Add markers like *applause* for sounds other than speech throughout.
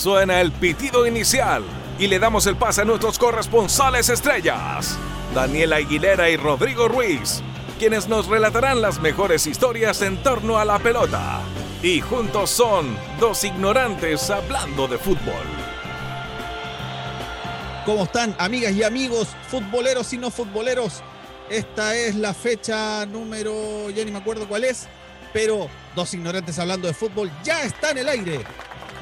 Suena el pitido inicial y le damos el pase a nuestros corresponsales estrellas, Daniela Aguilera y Rodrigo Ruiz, quienes nos relatarán las mejores historias en torno a la pelota. Y juntos son dos ignorantes hablando de fútbol. ¿Cómo están, amigas y amigos, futboleros y no futboleros? Esta es la fecha número, ya ni me acuerdo cuál es, pero dos ignorantes hablando de fútbol ya está en el aire.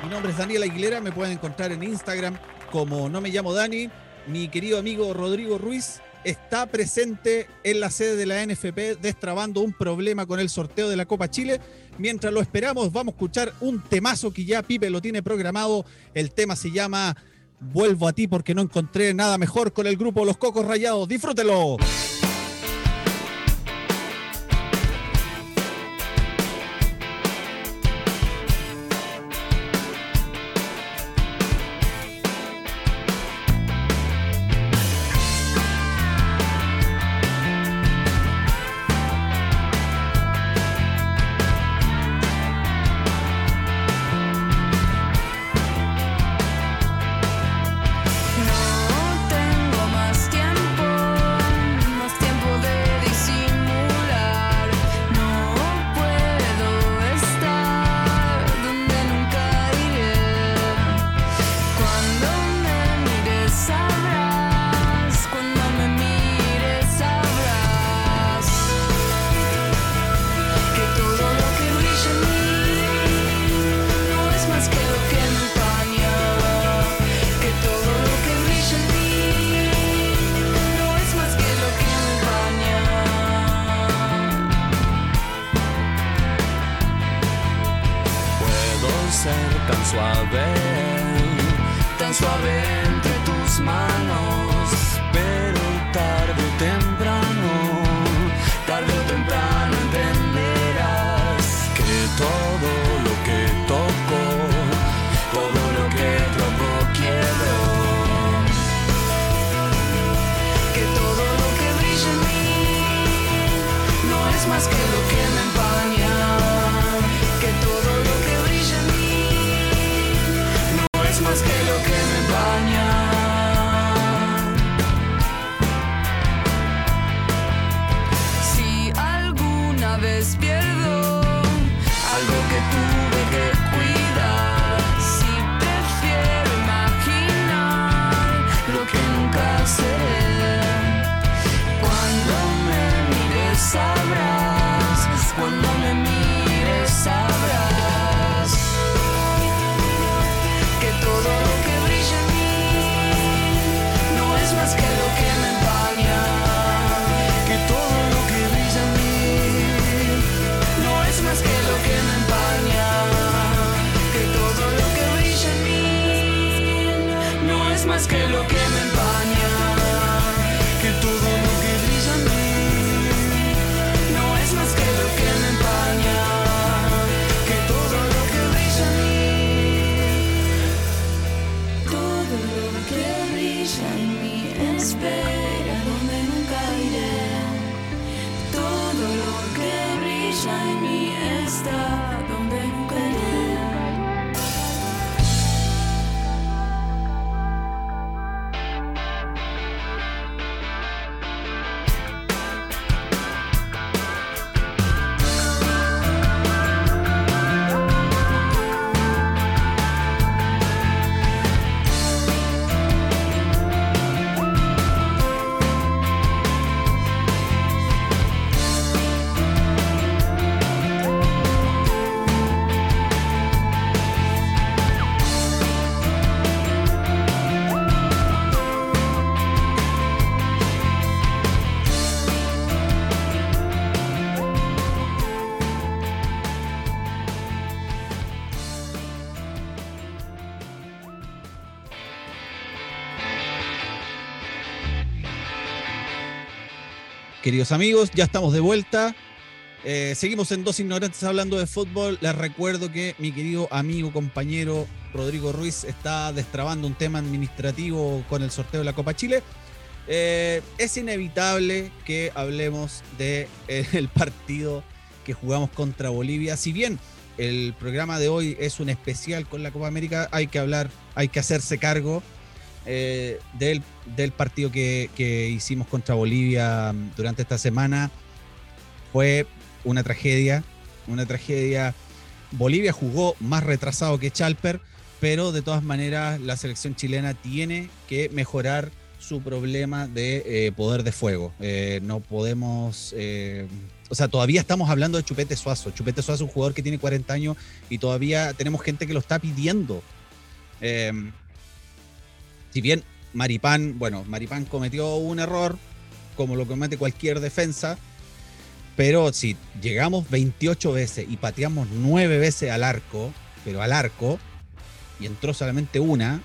Mi nombre es Daniel Aguilera, me pueden encontrar en Instagram como no me llamo Dani. Mi querido amigo Rodrigo Ruiz está presente en la sede de la NFP destrabando un problema con el sorteo de la Copa Chile. Mientras lo esperamos, vamos a escuchar un temazo que ya Pipe lo tiene programado. El tema se llama Vuelvo a ti porque no encontré nada mejor con el grupo Los Cocos Rayados. Disfrútelo. más que queridos amigos, ya estamos de vuelta. Eh, seguimos en Dos Ignorantes hablando de fútbol. Les recuerdo que mi querido amigo, compañero Rodrigo Ruiz está destrabando un tema administrativo con el sorteo de la Copa Chile. Eh, es inevitable que hablemos del de, el partido que jugamos contra Bolivia. Si bien el programa de hoy es un especial con la Copa América, hay que hablar, hay que hacerse cargo eh, del, del, partido que, que, hicimos contra Bolivia mm, durante esta semana. Fue una tragedia, una tragedia. Bolivia jugó más retrasado que Chalper, pero de todas maneras la selección chilena tiene que mejorar su problema de eh, poder de fuego. Eh, no podemos, eh, o sea, todavía estamos hablando de Chupete Suazo. Chupete Suazo es un jugador que tiene 40 años y todavía tenemos gente que lo está pidiendo. Si bien Maripán, bueno, Maripán cometió un error, como lo comete cualquier defensa, pero si llegamos 28 veces y pateamos 9 veces al arco, pero al arco, y entró solamente una,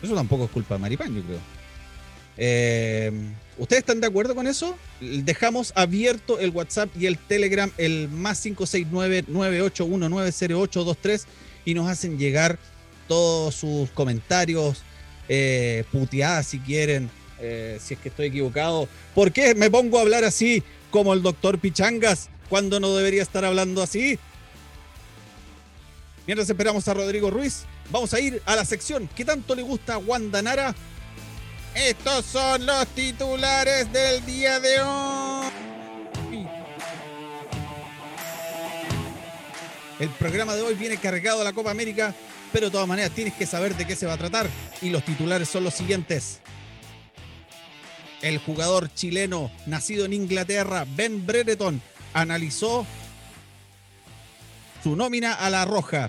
eso tampoco es culpa de Maripán, yo creo. Eh, ¿Ustedes están de acuerdo con eso? Dejamos abierto el WhatsApp y el Telegram, el más 569-98190823, y nos hacen llegar todos sus comentarios, eh, puteadas si quieren, eh, si es que estoy equivocado. ¿Por qué me pongo a hablar así como el doctor Pichangas cuando no debería estar hablando así? Mientras esperamos a Rodrigo Ruiz, vamos a ir a la sección que tanto le gusta a Wanda Nara estos son los titulares del día de hoy. El programa de hoy viene cargado a la Copa América, pero de todas maneras tienes que saber de qué se va a tratar. Y los titulares son los siguientes. El jugador chileno nacido en Inglaterra, Ben Brereton, analizó su nómina a la roja.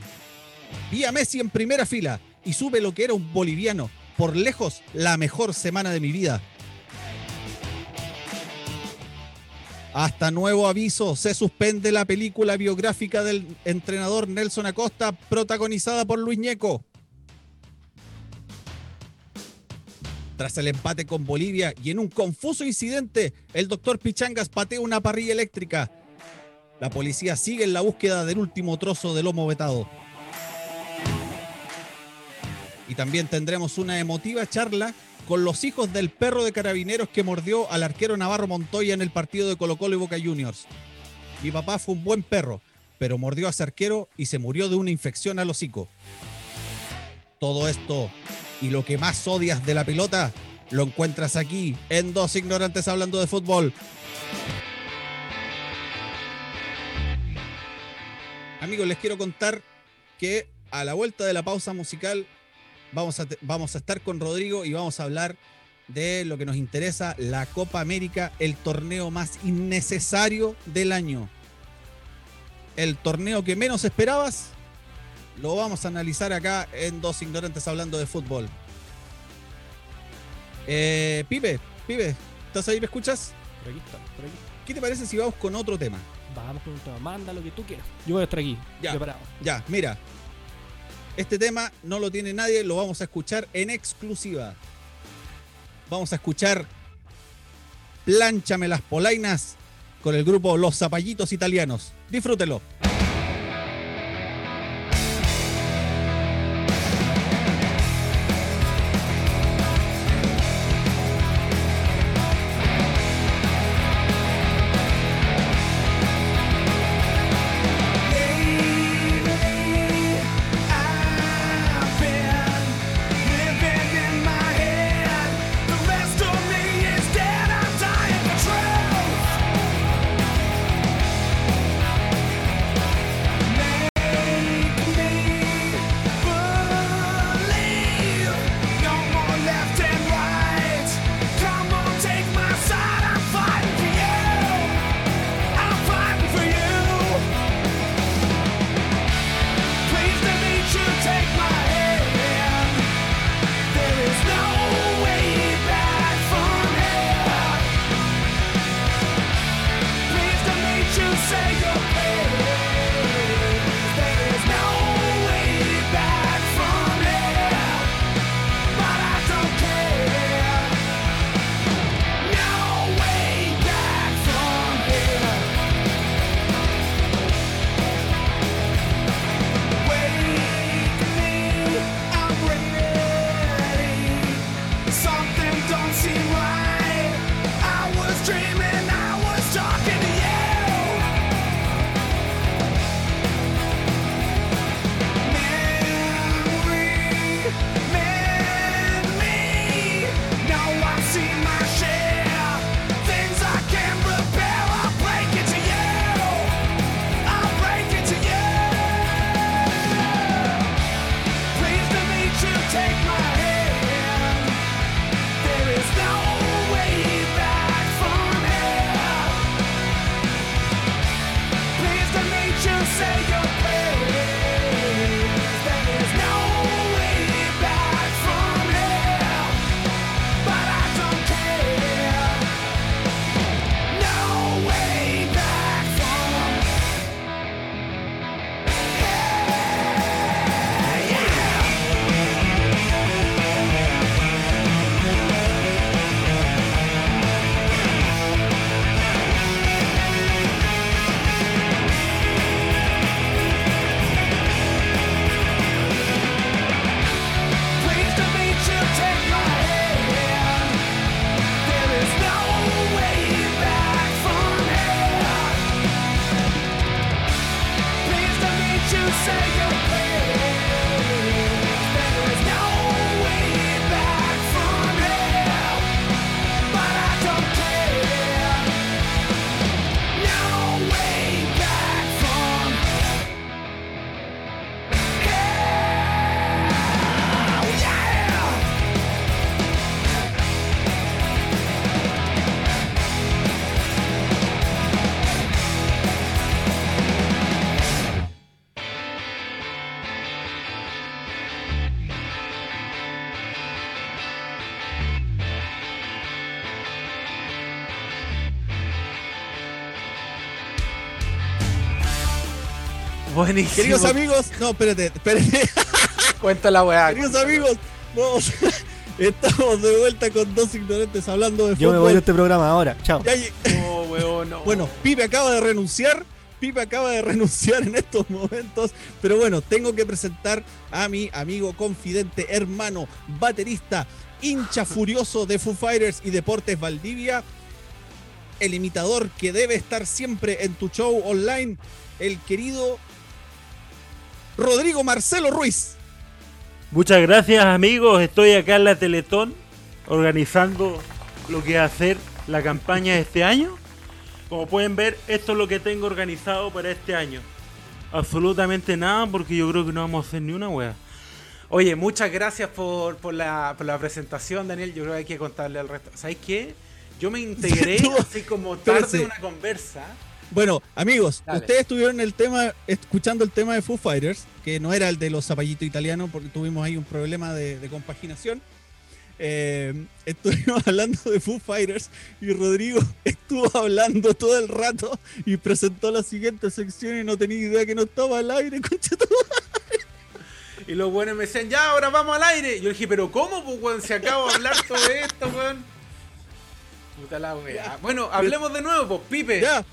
Vi a Messi en primera fila y sube lo que era un boliviano por lejos la mejor semana de mi vida. Hasta nuevo aviso, se suspende la película biográfica del entrenador Nelson Acosta, protagonizada por Luis Ñeco. Tras el empate con Bolivia y en un confuso incidente, el doctor Pichangas patea una parrilla eléctrica. La policía sigue en la búsqueda del último trozo de lomo vetado. Y también tendremos una emotiva charla con los hijos del perro de carabineros que mordió al arquero Navarro Montoya en el partido de Colo Colo y Boca Juniors. Mi papá fue un buen perro, pero mordió a ese arquero y se murió de una infección al hocico. Todo esto y lo que más odias de la pelota lo encuentras aquí en Dos Ignorantes Hablando de Fútbol. Amigos, les quiero contar que a la vuelta de la pausa musical Vamos a, vamos a estar con Rodrigo y vamos a hablar de lo que nos interesa, la Copa América, el torneo más innecesario del año. El torneo que menos esperabas, lo vamos a analizar acá en Dos Ignorantes hablando de fútbol. Eh, Pipe, Pipe, ¿estás ahí? ¿Me escuchas? Por aquí está, por aquí. ¿Qué te parece si vamos con otro tema? Vamos con un tema, manda lo que tú quieras. Yo voy a estar aquí, ya, preparado. Ya, mira, este tema no lo tiene nadie, lo vamos a escuchar en exclusiva. Vamos a escuchar Plánchame las polainas con el grupo Los Zapallitos Italianos. Disfrútelo. Buenísimo. Queridos amigos, no, espérate, espérate. *laughs* Cuenta la weá. Queridos amigos, vamos. *laughs* Estamos de vuelta con dos ignorantes hablando de Yo me fútbol. voy de este programa ahora. Chao. No, weón, no. Bueno, Pipe acaba de renunciar. Pipe acaba de renunciar en estos momentos. Pero bueno, tengo que presentar a mi amigo, confidente, hermano, baterista, hincha furioso de Foo Fighters y Deportes Valdivia. El imitador que debe estar siempre en tu show online. El querido Rodrigo Marcelo Ruiz. Muchas gracias amigos, estoy acá en la Teletón organizando lo que va a ser la campaña de este año. Como pueden ver, esto es lo que tengo organizado para este año. Absolutamente nada porque yo creo que no vamos a hacer ni una wea. Oye, muchas gracias por, por la, por la presentación, Daniel. Yo creo que hay que contarle al resto. ¿Sabes qué? Yo me *laughs* integré así como tarde en una conversa. Bueno, amigos, Dale. ustedes estuvieron el tema, escuchando el tema de Foo Fighters, que no era el de los zapallitos italianos, porque tuvimos ahí un problema de, de compaginación. Eh, estuvimos *laughs* hablando de Foo Fighters y Rodrigo *laughs* estuvo hablando todo el rato y presentó la siguiente sección y no tenía idea que no estaba al aire, *laughs* concha tu Y los buenos me decían, ya, ahora vamos al aire. Yo dije, pero ¿cómo, pues, weón? Si acabo de hablar todo esto, weón. Puta la wea. Bueno, hablemos de nuevo, pues, Pipe. Ya,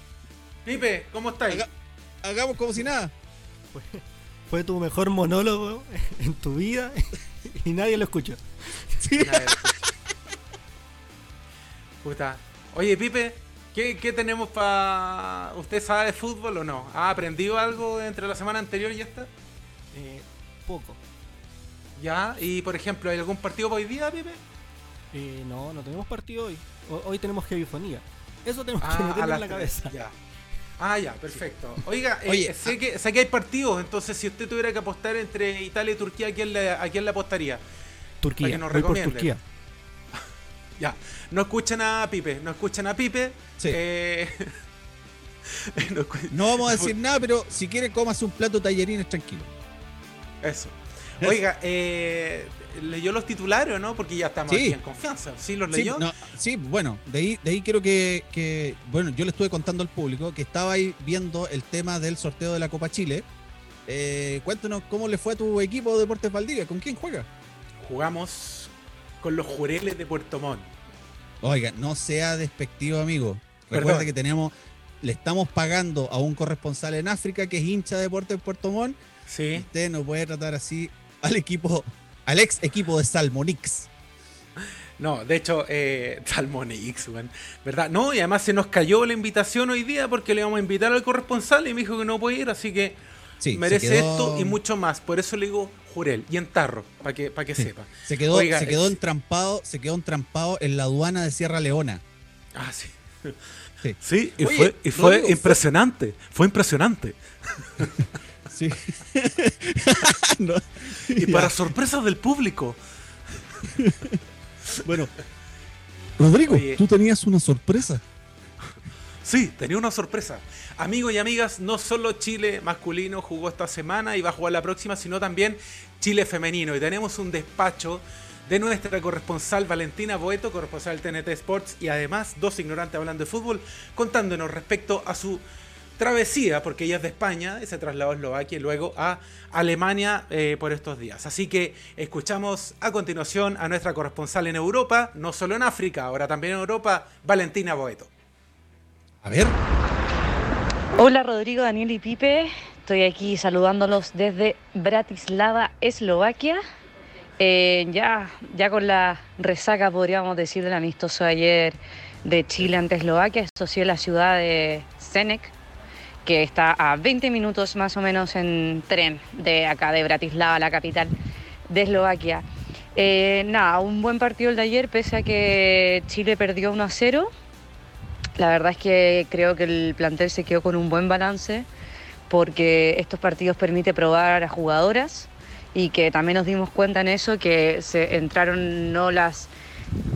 Pipe, ¿cómo estáis? Haga- hagamos como si nada. Fue tu mejor monólogo en tu vida y nadie lo escuchó. Sí. Nadie lo escucha. Puta. Oye, Pipe, ¿qué, qué tenemos para... ¿Usted sabe de fútbol o no? ¿Ha aprendido algo entre la semana anterior y esta? Eh, poco. Ya, y por ejemplo, ¿hay algún partido para hoy día, Pipe? Eh, no, no tenemos partido hoy. Ho- Hoy tenemos heavyfonía. Eso tenemos que Ah, a meterlo en la tres, cabeza. Ya. Ah, ya, perfecto. Oiga, eh, sé, que, sé que hay partidos, entonces si usted tuviera que apostar entre Italia y Turquía, ¿a quién le, a quién le apostaría? Para Turquía. que nos voy por recomienden. Turquía. *laughs* Ya, no escuchan a Pipe, no escuchan a Pipe. Sí. Eh, *laughs* no vamos a *laughs* decir nada, pero si quiere, cómase un plato de tallarines tranquilo. Eso. Oiga, eh, ¿leyó los titulares o no? Porque ya estamos Sí. aquí en confianza. ¿Sí los Sí, leyó? no, sí, bueno, de ahí, de ahí quiero que, que- bueno, yo le estuve contando al público que estaba ahí viendo el tema del sorteo de la Copa Chile. Eh, cuéntanos cómo le fue a tu equipo de Deportes Valdivia, ¿con quién juega? Jugamos con los Jureles de Puerto Montt. Oiga, no sea despectivo, amigo. Recuerda Perdón. que tenemos, le estamos pagando a un corresponsal en África que es hincha de Deportes Puerto Montt. Sí. Usted no puede tratar así al equipo, al ex equipo de Salmonix. No, de hecho, eh, *laughs* Salmonix, weón. ¿Verdad? No, y además se nos cayó la invitación hoy día porque le vamos a invitar al corresponsal y me dijo que no puede ir, así que Sí, merece quedó- esto y mucho más. Por eso le digo Jurel y en tarro, para que, para que Sí. sepa. Se quedó, Oiga, se quedó es- entrampado, se quedó entrampado en la aduana de Sierra Leona. Ah, sí. Sí. Sí, y Oye, fue, y fue- impresionante. Fue impresionante. *laughs* Sí. *laughs* No, Y ya. para sorpresa del público. *laughs* Bueno. Rodrigo, Oye. tú tenías una sorpresa. Sí, tenía una sorpresa. Amigos y amigas, no solo Chile masculino jugó esta semana y va a jugar la próxima, sino también Chile femenino. Y tenemos un despacho de nuestra corresponsal Valentina Boeto, corresponsal del TNT Sports, y además dos ignorantes hablando de fútbol, contándonos respecto a su travesía, porque ella es de España y se trasladó a Eslovaquia y luego a Alemania eh, por estos días. Así que escuchamos a continuación a nuestra corresponsal en Europa, no solo en África, ahora también en Europa, Valentina Boeto. A ver. Hola Rodrigo, Daniel y Pipe. Estoy aquí saludándolos desde Bratislava, Eslovaquia. Eh, ya, ya con la resaca, podríamos decir, del amistoso de ayer de Chile ante Eslovaquia. Esto sí en la ciudad de Senec, que está a 20 minutos más o menos en tren de acá, de Bratislava, la capital de Eslovaquia. Eh, nada, un buen partido el de ayer, pese a que Chile perdió 1 a 0. La verdad es que creo que el plantel se quedó con un buen balance porque estos partidos permite probar a jugadoras y que también nos dimos cuenta en eso que se entraron no las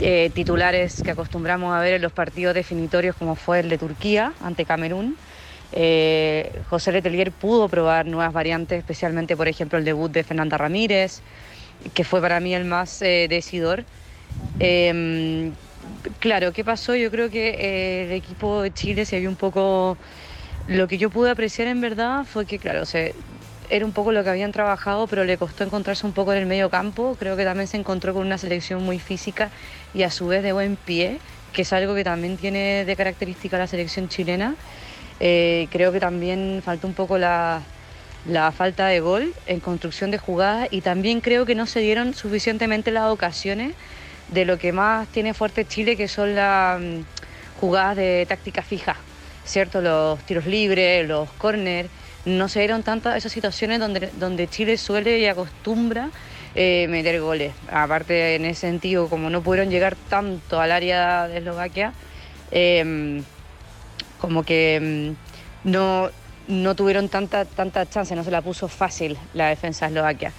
eh, titulares que acostumbramos a ver en los partidos definitorios como fue el de Turquía ante Camerún. Eh, José Letelier pudo probar nuevas variantes, especialmente por ejemplo el debut de Fernanda Ramírez, que fue para mí el más eh, decidor. Em, claro, ¿qué pasó? Yo creo que eh, el equipo de Chile se vio un poco lo que yo pude apreciar en verdad fue que, claro, se, era un poco lo que habían trabajado, pero le costó encontrarse un poco en el medio campo. Creo que también se encontró con una selección muy física y a su vez de buen pie, que es algo que también tiene de característica la selección chilena. Eh, creo que también faltó un poco la, falta de gol en construcción de jugadas y también creo que no se dieron suficientemente las ocasiones de lo que más tiene fuerte Chile, que son las mm, jugadas de táctica fija, ¿cierto? Los tiros libres, los corners. No se dieron tantas esas situaciones donde, donde Chile suele y acostumbra eh, meter goles. Aparte, en ese sentido, como no pudieron llegar tanto al área de Eslovaquia, eh, como que mm, no, no tuvieron tanta, tanta chance, no se la puso fácil la defensa de Eslovaquia.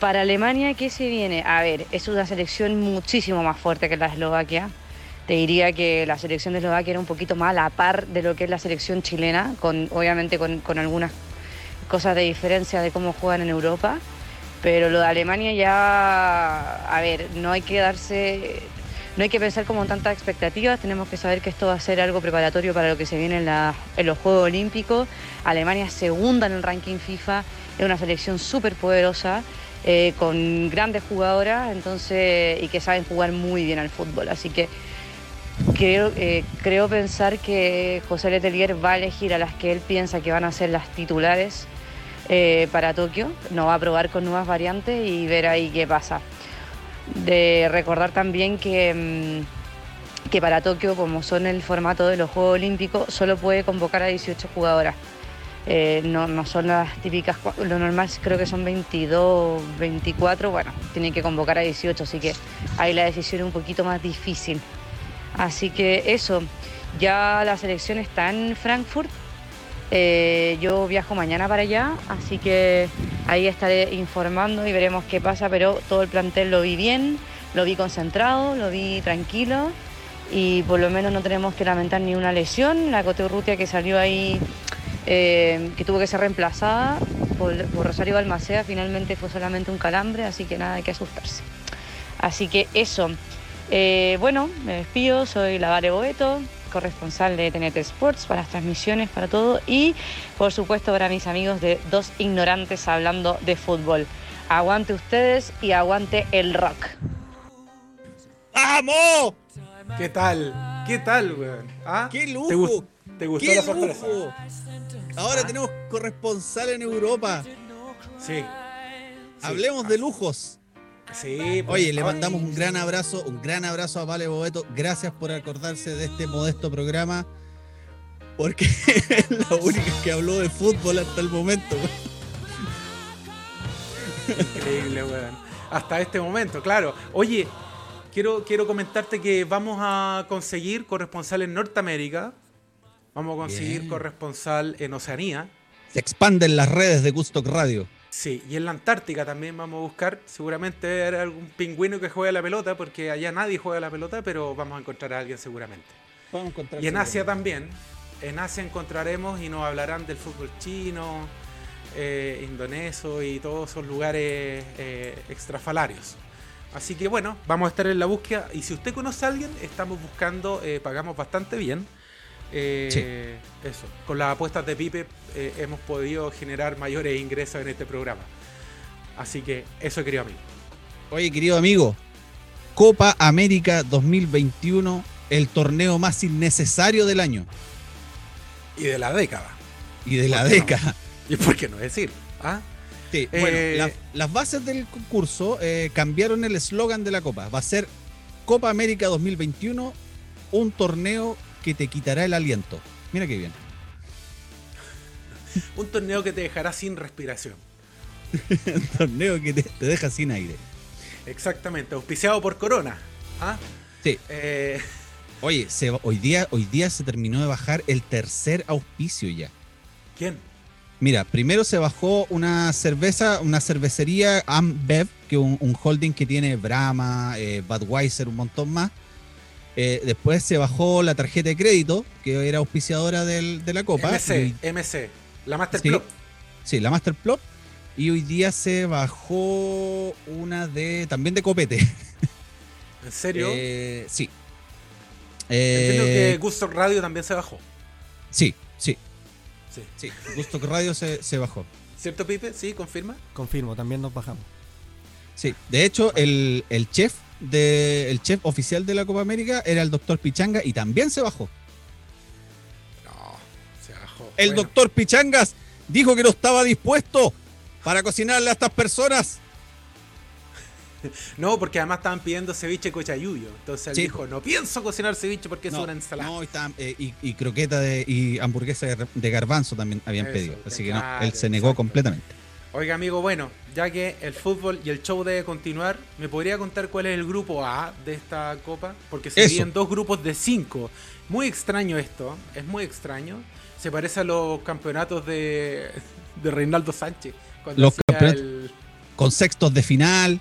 Para Alemania, ¿qué se viene? A ver, es una selección muchísimo más fuerte que la de Eslovaquia. Te diría que la selección de Eslovaquia era un poquito más a la par de lo que es la selección chilena, con, obviamente con, con algunas cosas de diferencia de cómo juegan en Europa. Pero lo de Alemania ya, a ver, no hay que darse, no hay que pensar como tantas expectativas, tenemos que saber que esto va a ser algo preparatorio para lo que se viene en, los Juegos Olímpicos. Alemania segunda en el ranking FIFA, es una selección súper poderosa, eh, con grandes jugadoras entonces, y que saben jugar muy bien al fútbol. Así que creo, eh, creo pensar que José Letelier va a elegir a las que él piensa que van a ser las titulares eh, para Tokio, no va a probar con nuevas variantes y ver ahí qué pasa. De recordar también que, mm, que para Tokio, como son el formato de los Juegos Olímpicos, solo puede convocar a 18 jugadoras. Eh, no, no son las típicas, lo normal creo que son 22, 24, bueno, tienen que convocar a 18, así que ahí la decisión es un poquito más difícil. Así que eso, ya la selección está en Frankfurt, eh, yo viajo mañana para allá, así que ahí estaré informando y veremos qué pasa, pero todo el plantel lo vi bien, lo vi concentrado, lo vi tranquilo y por lo menos no tenemos que lamentar ni una lesión. La Cote Urrutia que salió ahí, eh, que tuvo que ser reemplazada por, Rosario Balmaceda, finalmente fue solamente un calambre, así que nada, hay que asustarse. Así que eso. Eh, bueno, me despido, soy la Vale Boeto, corresponsal de TNT Sports para las transmisiones, para todo y por supuesto para mis amigos de Dos Ignorantes hablando de fútbol. Aguante ustedes y aguante el rock. ¡Vamos! ¿Qué tal? ¿Qué tal, weón? ¿Ah? ¡Qué lujo! ¿Te, gust- te gustó ¡Qué la sorpresa? lujo! Ahora tenemos corresponsal en Europa. Sí. Hablemos de lujos. Sí. pues, Oye, le mandamos un gran abrazo, un gran abrazo a Vale Boeto. Gracias por acordarse de este modesto programa. Porque *laughs* es la única que habló de fútbol hasta el momento. Increíble, weón. Hasta este momento, claro. Oye, quiero, quiero comentarte que vamos a conseguir corresponsal en Norteamérica. Vamos a conseguir Bien. corresponsal en Oceanía. Se expanden las redes de Gustock Radio. Sí, y en la Antártica también vamos a buscar. Seguramente haber algún pingüino que juegue a la pelota, porque allá nadie juega a la pelota, pero vamos a encontrar a alguien seguramente. Vamos a encontrar Y en Asia también. En Asia encontraremos y nos hablarán del fútbol chino, eh, indonesio y todos esos lugares eh, extrafalarios. Así que bueno, vamos a estar en la búsqueda. Y si usted conoce a alguien, estamos buscando, eh, pagamos bastante bien. Eh, Eso, con las apuestas de Pipe eh, hemos podido generar mayores ingresos en este programa. Así que eso, querido amigo. Oye, querido amigo, Copa América 2021, el torneo más innecesario del año Y de la década. y de la década. ¿Y por qué no decir? ¿Ah? Sí, Eh, bueno, la- las bases del concurso eh, cambiaron el eslogan de la Copa. Va a ser Copa América 2021, un torneo que te quitará el aliento. Mira qué bien. Un torneo que te dejará sin respiración. *laughs* Un torneo que te, te deja sin aire. Exactamente, auspiciado por Corona. ¿Ah? Sí. Eh, Oye, se hoy, día, hoy día se terminó de bajar el tercer auspicio ya. ¿Quién? Mira, primero se bajó una cerveza, una cervecería Ambev, que es un, un holding que tiene Brahma, eh, Budweiser, un montón más. Eh, después se bajó la tarjeta de crédito, que era auspiciadora del- de la Copa. MC, Y- MC. La Master Sí. Sí, la Master Plot. Y hoy día se bajó una de también de copete. *laughs* ¿En serio? Eh, sí. Entiendo Eh, que Gusto Radio también se bajó. Sí, sí. Sí. Sí, Gusto Radio se, se bajó. ¿Cierto, Pipe? Sí, confirma. Confirmo, también nos bajamos. Sí, de hecho, el, el chef de, el chef oficial de la Copa América era el doctor Pichanga y también se bajó. No, se bajó. El Bueno, doctor Pichangas dijo que no estaba dispuesto para cocinarle a estas personas. *laughs* No, porque además estaban pidiendo ceviche cochayuyo. Entonces él Sí. dijo, no pienso cocinar ceviche porque es una ensalada. no, y, estaban, eh, y, y croqueta de, y hamburguesa de, de garbanzo también habían Eso, pedido. Así que no, él se negó exacto. completamente. Oiga, amigo, bueno, ya que el fútbol y el show debe continuar, ¿me podría contar cuál es el grupo A de esta copa? Porque se dividen dos grupos de cinco. Muy extraño esto, es muy extraño. Se parece a los campeonatos de, de Reinaldo Sánchez. Cuando Los campeonatos el Con sextos de final.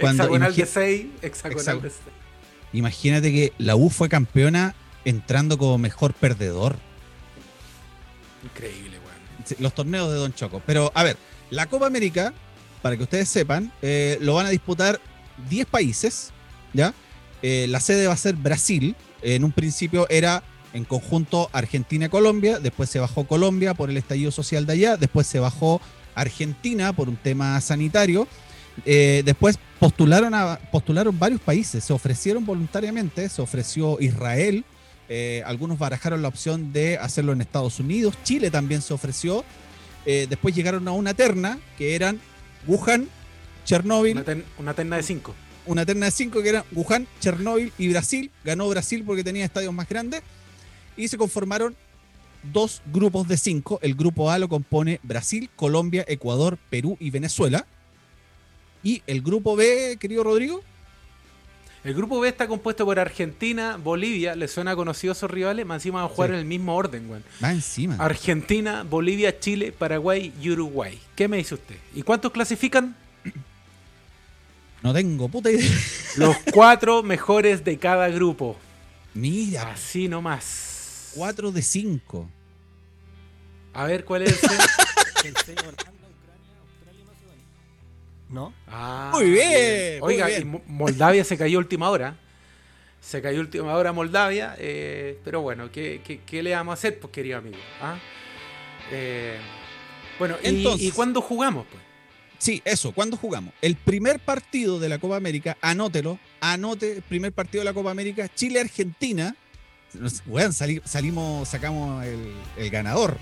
Cuando hexagonal de imagi- 6, hexagonal Hexagon- de 6. Imagínate que la U fue campeona entrando como mejor perdedor. Increíble, weón. Sí, Los torneos de Don Choco. Pero, a ver, la Copa América, para que ustedes sepan, eh, lo van a disputar 10 países, ¿ya? Eh, la sede va a ser Brasil. En un principio era en conjunto Argentina-Colombia, después se bajó Colombia por el estallido social de allá, después se bajó Argentina por un tema sanitario, eh, después postularon, postularon varios países, se ofrecieron voluntariamente, se ofreció Israel, algunos barajaron la opción de hacerlo en Estados Unidos, Chile también se ofreció, eh, después llegaron a una terna que eran Wuhan, Chernóbil, Una, ten- una terna de 5. una terna de cinco que eran Wuhan, Chernóbil y Brasil. Ganó Brasil porque tenía estadios más grandes. Y se conformaron dos grupos de cinco. El grupo A lo compone Brasil, Colombia, Ecuador, Perú y Venezuela. Y el grupo B, querido Rodrigo, El grupo B está compuesto por Argentina, Bolivia, ¿le suena conocido a esos rivales? Más encima van a jugar Sí. en el mismo orden, weón. va encima. Argentina, Bolivia, Chile, Paraguay y Uruguay. ¿Qué me dice usted? ¿Y cuántos clasifican? No tengo puta idea. *laughs* Los cuatro mejores de cada grupo. Mira, Así nomás. cuatro de cinco. A ver cuál es el? *laughs* ¿No? Ah, Muy bien, Oiga, bien. y Moldavia se cayó última hora. Se cayó última hora Moldavia. eh, pero bueno, ¿qué, qué, qué le vamos a hacer, pues, querido amigo? ¿Ah? Eh, bueno, y- Entonces- ¿y, cuándo jugamos? Pues? Sí, eso, ¿cuándo jugamos? El primer partido de la Copa América, anótelo, anote el primer partido de la Copa América, Chile-Argentina. Sali- salimos, sacamos el, el ganador,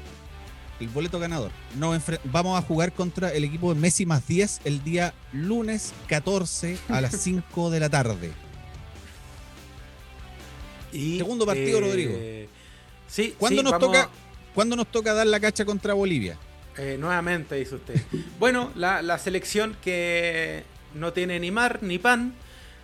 el boleto ganador. Nos vamos a jugar contra el equipo de Messi más 10 el día lunes 14 a las *laughs* 5 de la tarde. Y, Segundo partido, Rodrigo. Sí, ¿Cuándo sí, nos vamos- toca? ¿Cuándo nos toca dar la cacha contra Bolivia? Eh, nuevamente, dice usted. bueno, la, la selección que no tiene ni mar ni pan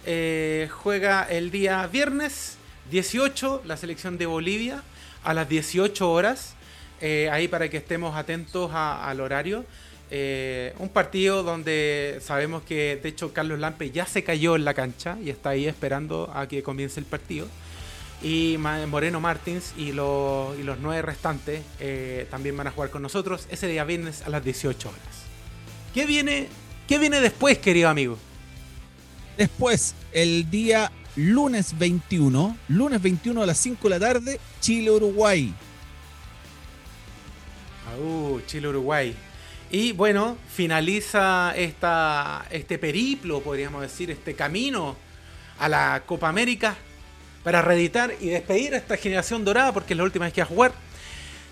eh, juega el día viernes 18, la selección de Bolivia, a las 18 horas. Eh, ahí para que estemos atentos al horario. Eh, un partido donde sabemos que, de hecho, Carlos Lampe ya se cayó en la cancha y está ahí esperando a que comience el partido. Y Moreno Martins y los, y los nueve restantes eh, también van a jugar con nosotros ese día viernes a las 18 horas. ¿Qué viene, qué viene después, querido amigo? Después, el día lunes 21, lunes 21 a las 5 de la tarde, Chile-Uruguay. Uh, Chile-Uruguay. Y bueno, finaliza esta, este periplo, podríamos decir, este camino a la Copa América para reeditar y despedir a esta generación dorada, porque es la última vez que va a jugar.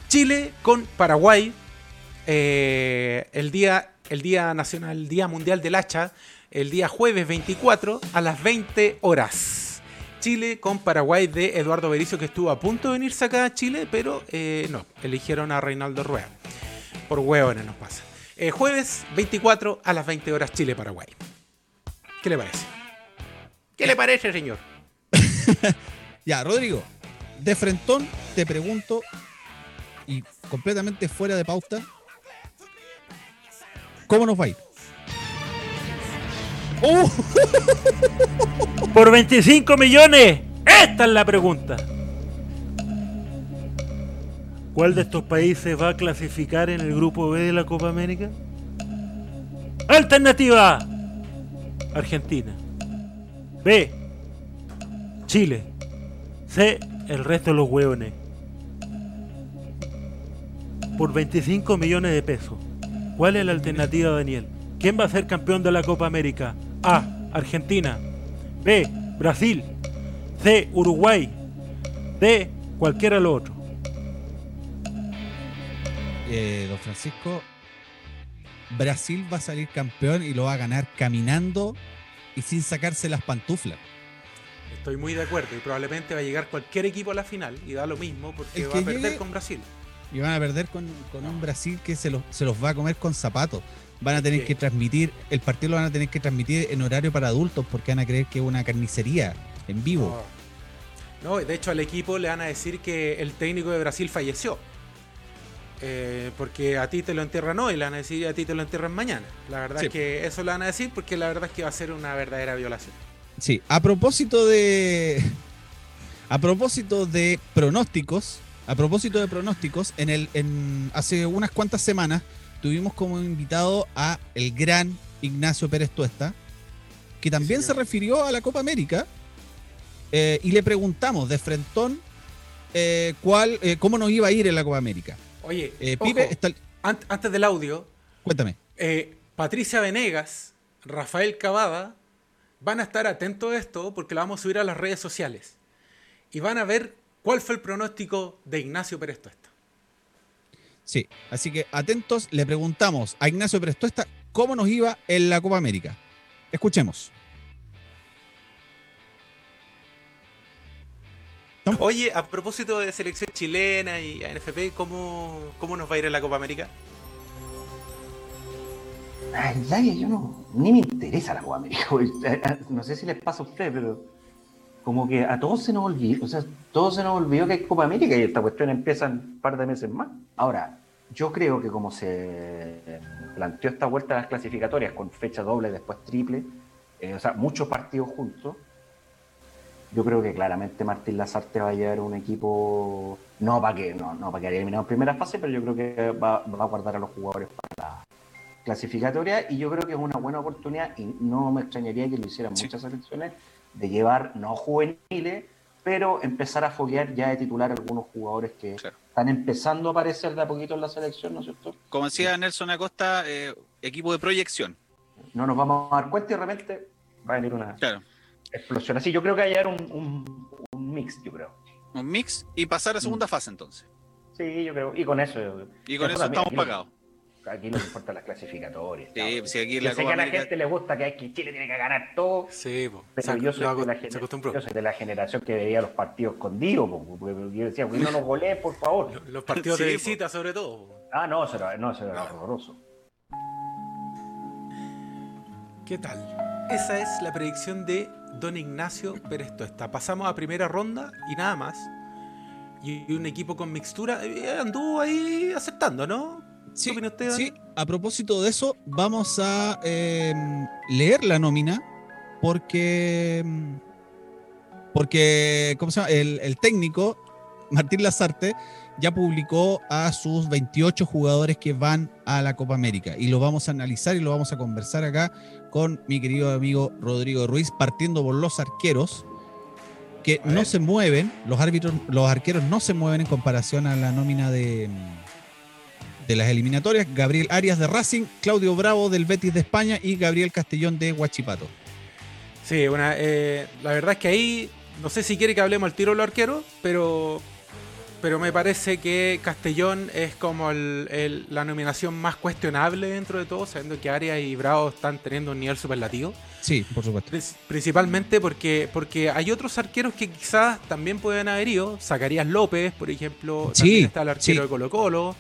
Chile con Paraguay. eh, el, día, el Día Nacional, el Día Mundial del Hacha, el día jueves 24 a las 20 horas. Chile con Paraguay de Eduardo Bericio, que estuvo a punto de venirse acá a Chile, pero eh, no, eligieron a Reinaldo Rueda. Por hueones nos pasa. Eh, jueves 24 a las 20 horas Chile-Paraguay. ¿Qué le parece? ¿Qué le parece, señor? *laughs* Ya, Rodrigo, de frentón te pregunto, y completamente fuera de pauta, ¿cómo nos va a ir? ¡Uh! Por 25 millones. Esta es la pregunta. ¿Cuál de estos países va a clasificar en el grupo B de la Copa América? Alternativa. Argentina. B. Chile. C. El resto de los hueones. por 25 millones de pesos. ¿Cuál es la alternativa, Daniel? ¿Quién va a ser campeón de la Copa América? A. Argentina. B. Brasil. C. Uruguay. D. Cualquiera de los otros. Eh, don Francisco, Brasil va a salir campeón y lo va a ganar caminando y sin sacarse las pantuflas. Estoy muy de acuerdo y probablemente va a llegar cualquier equipo a la final y da lo mismo porque El va a perder llegue- con Brasil. Y van a perder con, con un Brasil que se los, se los va a comer con zapatos. Van a tener Sí. que transmitir, el partido lo van a tener que transmitir en horario para adultos porque van a creer que es una carnicería en vivo. No, de hecho al equipo le van a decir que el técnico de Brasil falleció. Eh, porque a ti te lo entierran hoy, le van a decir a ti te lo entierran mañana. La verdad Sí. es que eso le van a decir porque la verdad es que va a ser una verdadera violación. Sí, a propósito de. A propósito de pronósticos. A propósito de pronósticos, en el, en, hace unas cuantas semanas tuvimos como invitado a el gran Ignacio Pérez Tuesta, que también se refirió a la Copa América. eh, y le preguntamos de frentón eh, cuál, eh, cómo nos iba a ir en la Copa América. Oye, ojo, Pipe, está- antes del audio, cuéntame. Patricia Venegas, Rafael Cavada van a estar atentos a esto porque lo vamos a subir a las redes sociales. Y van a ver cuál fue el pronóstico de Ignacio Pérez Tuesta. Sí, así que atentos, le preguntamos a Ignacio Pérez Tuesta cómo nos iba en la Copa América. Escuchemos. Oye, a propósito de selección chilena y ANFP, ¿cómo, ¿cómo nos va a ir en la Copa América? Ay, ya que yo no, ni me interesa la Copa América. *laughs* No sé si les pasa a ustedes, pero como que a todos se nos olvidó, o sea, todos se nos olvidó que hay Copa América y esta cuestión empieza en un par de meses más. Ahora, yo creo que como se planteó esta vuelta a las clasificatorias con fecha doble, después triple, eh, o sea, muchos partidos juntos, yo creo que claramente Martín Lazarte va a llevar un equipo, no para que no, no para que haya eliminado en primera fase, pero yo creo que va, va a guardar a los jugadores para la clasificatoria y yo creo que es una buena oportunidad y no me extrañaría que lo hicieran muchas selecciones de llevar no juveniles, pero empezar a foguear ya de titular algunos jugadores que Claro. están empezando a aparecer de a poquito en la selección, ¿no es cierto? Como decía Nelson Acosta, eh, equipo de proyección. No nos vamos a dar cuenta y de repente va a venir una Claro. explosión. Así yo creo que va a llegar un, un, un mix, yo creo. Un mix y pasar a segunda fase entonces. Sí, yo creo. Y con eso. Y con eso también, estamos pagados. Aquí nos importan las clasificatorias. Sí, si aquí Yo la sé Copa que a la América- gente le gusta que, que Chile tiene que ganar todo. Sí, po. Pero Se, yo soy, de la yo soy de la generación que veía los partidos escondidos. po, porque Yo decía, "Güey, no nos goleen, por favor. Los- Los partidos Sí, de po. visita, sobre todo. Ah, no, eso era, no, eso era horroroso. ¿Qué tal? Esa es la predicción de Don Ignacio Pérez Tuesta. Pasamos a primera ronda y nada más. Y un equipo con mixtura eh, anduvo ahí aceptando, ¿no? Sí, opina usted, sí, Dani? a propósito de eso, vamos a eh, leer la nómina porque, mm, porque ¿cómo se llama? El, el técnico, Martín Lazarte, ya publicó a sus 28 jugadores que van a la Copa América y lo vamos a analizar y lo vamos a conversar acá con mi querido amigo Rodrigo Ruiz, partiendo por los arqueros que no se mueven, los árbitros, los arqueros no se mueven en comparación a la nómina de, mm, de las eliminatorias. Gabriel Arias de Racing, Claudio Bravo del Betis de España y Gabriel Castellón de Huachipato. Sí, una, eh, la verdad es que ahí, no sé si quiere que hablemos al tiro de los arqueros, pero, pero me parece que Castellón es como el- el- la nominación más cuestionable dentro de todo, sabiendo que Arias y Bravo están teniendo un nivel superlativo. Sí, por supuesto. Prin- Principalmente porque, porque hay otros arqueros que quizás también pueden haber ido. Zacarías López, por ejemplo. Sí, también está el arquero sí. de Colo Colo.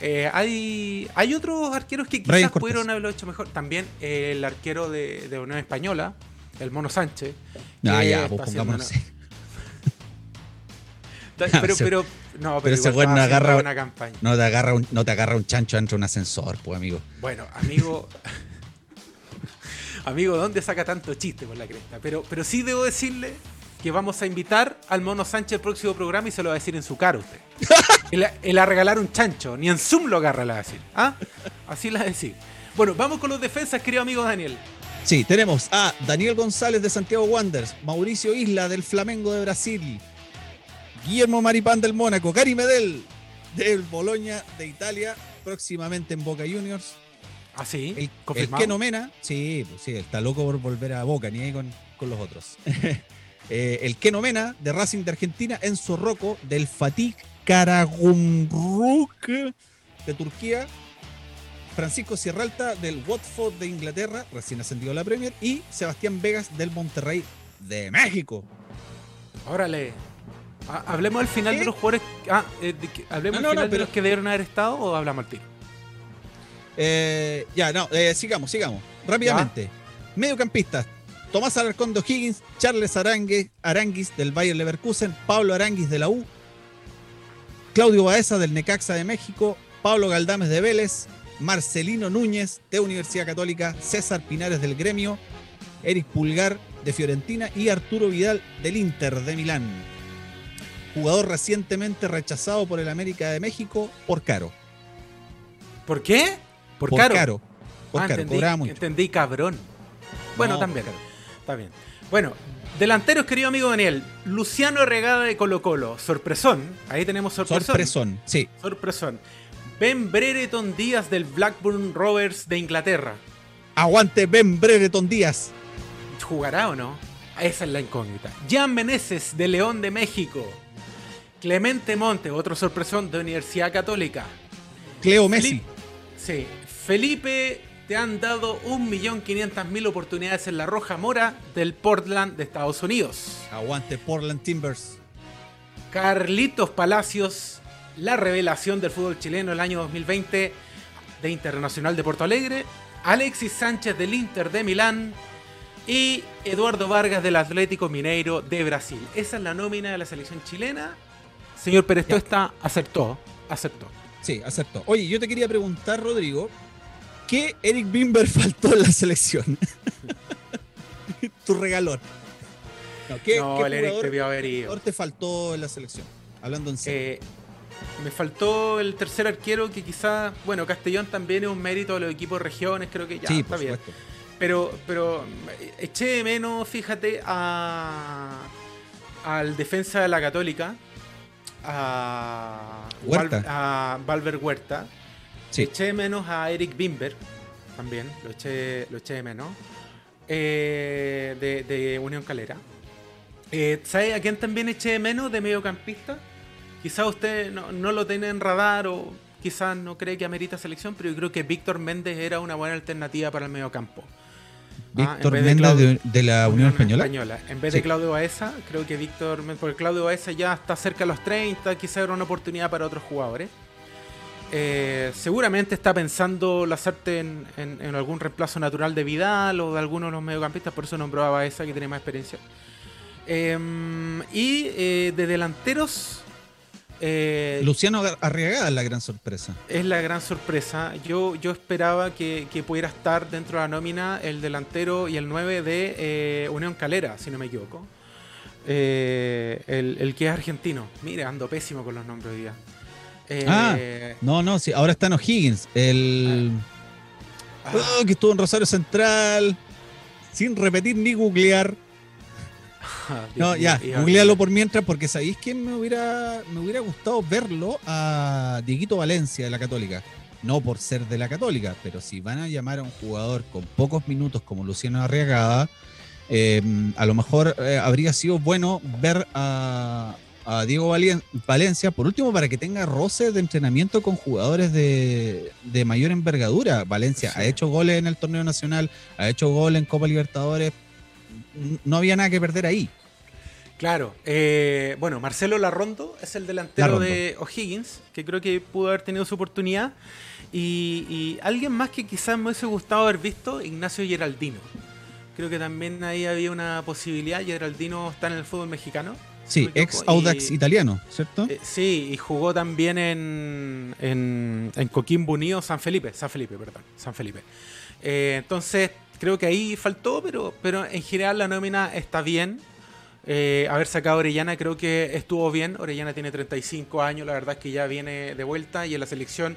Eh, hay, hay otros arqueros que quizás pudieron haberlo hecho mejor. También eh, el arquero de, de Unión Española, el Mono Sánchez. Ah, ya, pues pongámonos. una- *laughs* *laughs* pero, pero, no, pero, pero ese güey no agarra- buena campaña. No te agarra un, no te agarra un chancho dentro de un ascensor, pues amigo. Bueno, amigo. *laughs* amigo, ¿dónde saca tanto chiste por la cresta? Pero, pero sí debo decirle que vamos a invitar al Mono Sánchez al próximo programa y se lo va a decir en su cara *laughs* a usted. el, el a regalar un chancho, ni en Zoom lo agarra, la va a decir. ¿Ah? Así la va a decir. Bueno, vamos con los defensas, querido amigo Daniel. Sí, tenemos a Daniel González de Santiago Wanderers, Mauricio Isla del Flamengo de Brasil, Guillermo Maripán del Mónaco, Gary Medel del Boloña de Italia, próximamente en Boca Juniors. ¿Ah, sí? El, el ¿Confirmado? Keno Mena, sí, pues sí, está loco por volver a Boca, ni ahí con, con los otros. *laughs* Eh, el Keno Mena de Racing de Argentina, Enzo Rocco del Fatih Karagümrük de Turquía, Francisco Sierralta del Watford de Inglaterra, recién ascendido a la Premier, y Sebastián Vegas del Monterrey de México. Órale. Ah, hablemos al final ¿Qué? de los jugadores. Ah, eh, de que- hablemos No, al no, final no, pero- de los que debieron haber estado o hablamos al tiro. Eh, ya, no, eh, sigamos, sigamos. Rápidamente. Mediocampistas. Tomás Alarcón de O'Higgins, Charles Arangue, Aranguis del Bayer Leverkusen, Pablo Aranguis de la U, Claudio Baeza del Necaxa de México, Pablo Galdames de Vélez, Marcelino Núñez de Universidad Católica, César Pinares del Gremio, Eric Pulgar de Fiorentina y Arturo Vidal del Inter de Milán. Jugador recientemente rechazado por el América de México por caro. ¿Por qué? Por, Por caro. caro. Por Ah, caro, entendí, cobraba mucho. entendí cabrón. Bueno, No, también. por Está bien. Bueno, delanteros, querido amigo Daniel. Luciano Regada de Colo Colo. Sorpresón. Ahí tenemos sorpresón. Sorpresón, sí. Sorpresón. Ben Brereton Díaz del Blackburn Rovers de Inglaterra. Aguante Ben Brereton Díaz. ¿Jugará o no? Esa es la incógnita. Jan Meneses de León de México. Clemente Monte, otro sorpresón de Universidad Católica. Cleo Messi. Sí. Felipe, te han dado 1.500.000 oportunidades en la Roja Mora del Portland de Estados Unidos. Aguante Portland Timbers. Carlitos Palacios, la revelación del fútbol chileno el año 2020 de Internacional de Porto Alegre. Alexis Sánchez del Inter de Milán. Y Eduardo Vargas del Atlético Mineiro de Brasil. Esa es la nómina de la selección chilena. Señor Pérez. Tuesta aceptó. Aceptó. Sí, acertó. Oye, yo te quería preguntar, Rodrigo, ¿qué Eric Bimber *laughs* faltó en la selección? tu regalón. No, ¿Qué, no, qué el Eric debió haber ido. te faltó en la selección? Hablando en serio. Eh, me faltó el tercer arquero que quizás, bueno, Castellón también es un mérito de los equipos de regiones, creo que ya sí, está bien. Pero, pero eh, eché de menos, fíjate, a, al defensa de la Católica, a, Huerta. Val- a Valver Huerta. Sí. Eché menos a Eric Bimber, también, lo eché, lo eché de menos, eh, de, de Unión Calera. Eh, ¿Sabe a quién también eché de menos de mediocampista? Quizás usted no, no lo tiene en radar o quizás no cree que amerita selección, pero yo creo que Víctor Méndez era una buena alternativa para el mediocampo. Ah, Víctor de Méndez de, de la Unión Española. En vez Sí. de Claudio Baeza, creo que Víctor, Méndez- porque Claudio Baeza ya está cerca de los 30, quizás era una oportunidad para otros jugadores. Eh, seguramente está pensando Lazarte en, en- en algún reemplazo natural de Vidal o de alguno de los mediocampistas, por eso nombró a Baeza, que tiene más experiencia. Em, y eh, de delanteros, eh, Luciano Arriagada es la gran sorpresa. es la gran sorpresa. Yo, yo esperaba que, que pudiera estar dentro de la nómina el delantero y el 9 de Unión Calera, si no me equivoco. El, el que es argentino. Mire, ando pésimo con los nombres hoy día. Eh, Ah. No, no, sí, ahora está en O'Higgins. El ah, oh, que estuvo en Rosario Central. Sin repetir ni googlear. Dios No, ya, googlealo por mientras, porque sabéis que me hubiera, me hubiera gustado verlo a Dieguito Valencia de la Católica. No por ser de la Católica, pero si van a llamar a un jugador con pocos minutos como Luciano Arriagada, eh, a lo mejor eh, habría sido bueno ver a, a Diego Valencia, por último, para que tenga roce de entrenamiento con jugadores de, de mayor envergadura. Valencia Sí. ha hecho goles en el torneo nacional, ha hecho goles en Copa Libertadores. No había nada que perder ahí. Claro, eh, bueno, Marcelo Larrondo es el delantero Larrondo. de O'Higgins, que creo que pudo haber tenido su oportunidad. Y, y alguien más que quizás me hubiese gustado haber visto, Ignacio Geraldino. Creo que también ahí había una posibilidad. Geraldino está en el fútbol mexicano. Sí, ex Audax y- italiano, ¿cierto? eh, sí, y jugó también en, en, en Coquimbo Unido, San Felipe, San Felipe, perdón, San Felipe. Eh, entonces, creo que ahí faltó, pero, pero en general la nómina está bien. Eh, haber sacado a Orellana creo que estuvo bien. Orellana tiene 35 años, la verdad es que ya viene de vuelta y en la selección,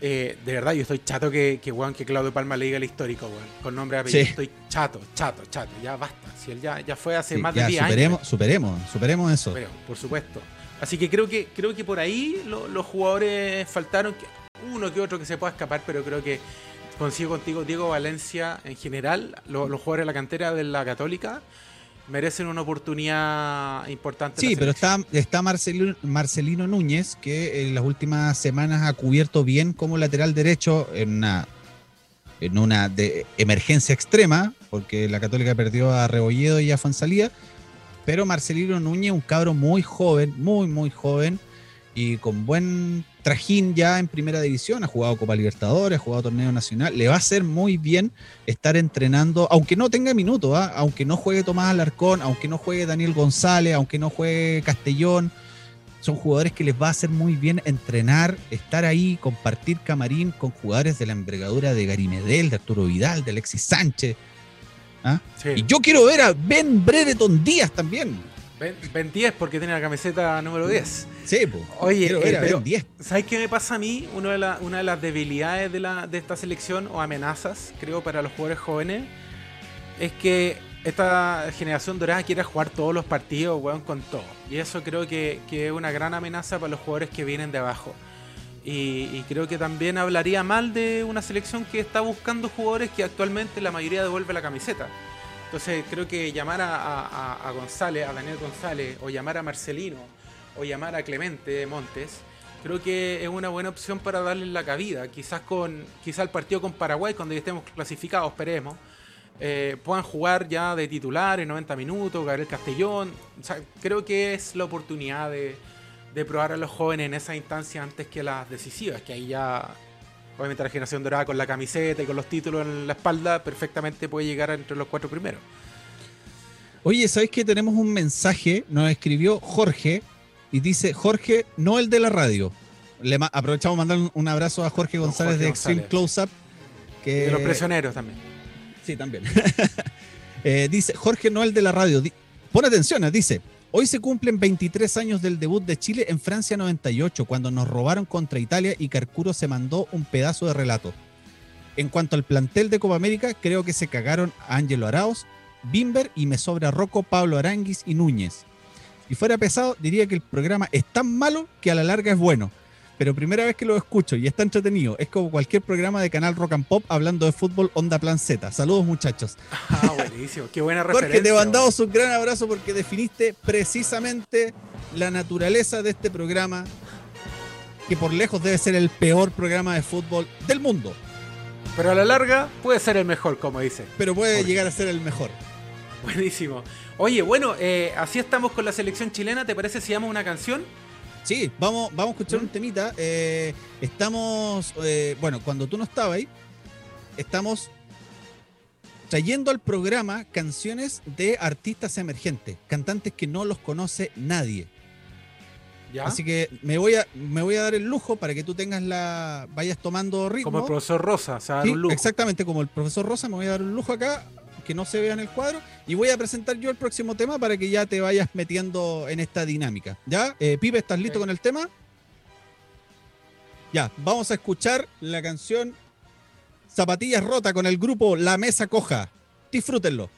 eh, de verdad, yo estoy chato que, que, weón, que Claudio Palma le diga el histórico, weón, con nombre y apellido. Sí. Estoy chato, chato, chato, ya basta. Si él ya, ya fue hace Sí, más de ya, 10 años. superemos, superemos, eso. Pero, por supuesto. Así que creo que creo que por ahí lo- los jugadores faltaron uno que otro que se pueda escapar, pero creo que consigo contigo Diego Valencia en general, lo- los jugadores de la cantera de la Católica merecen una oportunidad importante. Sí, pero está, está Marcelino, Marcelino Núñez, que en las últimas semanas ha cubierto bien como lateral derecho en una, en una de emergencia extrema, porque la Católica perdió a Rebolledo y a Fonsalía. Pero Marcelino Núñez, un cabro muy joven, muy, muy joven, y con buen trajín ya en primera división, ha jugado Copa Libertadores, ha jugado torneo nacional, le va a hacer muy bien estar entrenando, aunque no tenga minutos, ¿ah? aunque no juegue Tomás Alarcón, aunque no juegue Daniel González, aunque no juegue Castellón, son jugadores que les va a hacer muy bien entrenar, estar ahí, compartir camarín con jugadores de la envergadura de Gary Medel, de Arturo Vidal, de Alexis Sánchez. ¿ah? Sí. Y yo quiero ver a Ben Brereton Díaz también. Ben, Ben 10 porque tiene la camiseta número 10. Sí, po. Oye, quiero ver eh, a pero- Ben 10. ¿Sabes qué me pasa a mí? Una de, la- una de las debilidades de, la, de esta selección o amenazas, creo, para los jugadores jóvenes, es que esta generación dorada quiere jugar todos los partidos, weón, con todo. Y eso creo que, que es una gran amenaza para los jugadores que vienen de abajo. Y, y creo que también hablaría mal de una selección que está buscando jugadores que actualmente la mayoría devuelve la camiseta. Entonces creo que llamar a, a- González, a Daniel González, o llamar a Marcelino, o llamar a Clemente Montes, creo que es una buena opción para darle la cabida. Quizás con quizás el partido con Paraguay, cuando ya estemos clasificados, esperemos, eh, puedan jugar ya de titular en 90 minutos, Gabriel Castellón. O sea, creo que es la oportunidad de, de probar a los jóvenes en esa instancia antes que las decisivas, que ahí ya, obviamente la generación dorada con la camiseta y con los títulos en la espalda, perfectamente puede llegar entre los cuatro primeros. Oye, ¿sabéis que tenemos un mensaje? Nos escribió Jorge y dice, Jorge, no el de la radio. Le ma- aprovechamos mandar un, un abrazo a Jorge González Jorge de Extreme. Close Up. Que, De los prisioneros también. Sí, también. *laughs* Eh, dice Jorge Noel de la radio. di- pon atención, eh, dice. Hoy se cumplen 23 años del debut de Chile en Francia 98, cuando nos robaron contra Italia y Carcuro se mandó un pedazo de relato. En cuanto al plantel de Copa América, creo que se cagaron a Ángelo Arauz, Bimber y me sobra Rocco, Pablo Aranguis y Núñez. Si fuera pesado, diría que el programa es tan malo que a la larga es bueno. Pero primera vez que lo escucho y está entretenido. Es como cualquier programa de canal Rock and Pop hablando de fútbol Onda Plan Z. Saludos muchachos. Ah, buenísimo. Qué buena referencia. *laughs* Jorge, te mandamos un gran abrazo porque definiste precisamente la naturaleza de este programa, que por lejos debe ser el peor programa de fútbol del mundo, Pero a la larga puede ser el mejor, como dice. pero puede Jorge. llegar a ser el mejor. Buenísimo. Oye, bueno, eh, así estamos con la selección chilena. ¿Te parece si llama una canción? Sí, vamos, vamos a escuchar un temita. Eh, estamos, eh, bueno, cuando tú no estabas ahí, estamos trayendo al programa canciones de artistas emergentes, cantantes que no los conoce nadie. ¿Ya? Así que me voy a me voy a dar el lujo para que tú tengas la vayas tomando ritmo. Como el profesor Rosa, o sea, Sí, un lujo. exactamente como el profesor Rosa, me voy a dar un lujo acá que no se vea en el cuadro y voy a presentar yo el próximo tema para que ya te vayas metiendo en esta dinámica. ¿Ya? Eh, Pipe, ¿estás listo con el tema? Ya, vamos a escuchar la canción Zapatillas Rota con el grupo La Mesa Coja. Disfrútenlo.